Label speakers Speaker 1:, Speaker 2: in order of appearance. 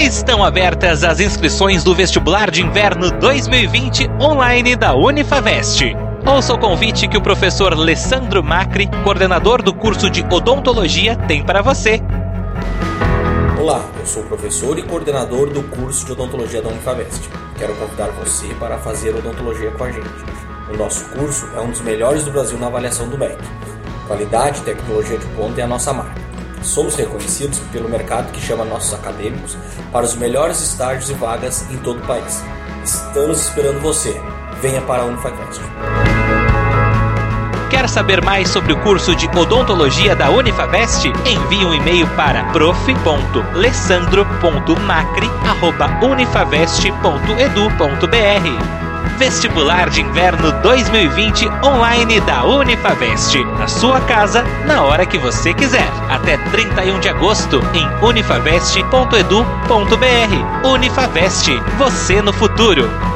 Speaker 1: Estão abertas as inscrições do vestibular de inverno 2020 online da Unifavest. Ouça o convite que o professor Alessandro Macri, coordenador do curso de odontologia, tem para você.
Speaker 2: Olá, eu sou o professor e coordenador do curso de odontologia da Unifavest. Quero convidar você para fazer odontologia com a gente. O nosso curso é um dos melhores do Brasil na avaliação do MEC. Qualidade e tecnologia de ponta é a nossa marca. Somos reconhecidos pelo mercado que chama nossos acadêmicos para os melhores estágios e vagas em todo o país. Estamos esperando você. Venha para a Unifavest.
Speaker 1: Quer saber mais sobre o curso de odontologia da Unifavest? Envie um e-mail para prof.lessandro.macri@unifavest.edu.br. Vestibular de Inverno 2020 online da Unifavest. Na sua casa, na hora que você quiser. Até 31 de agosto em unifavest.edu.br. Unifavest, você no futuro.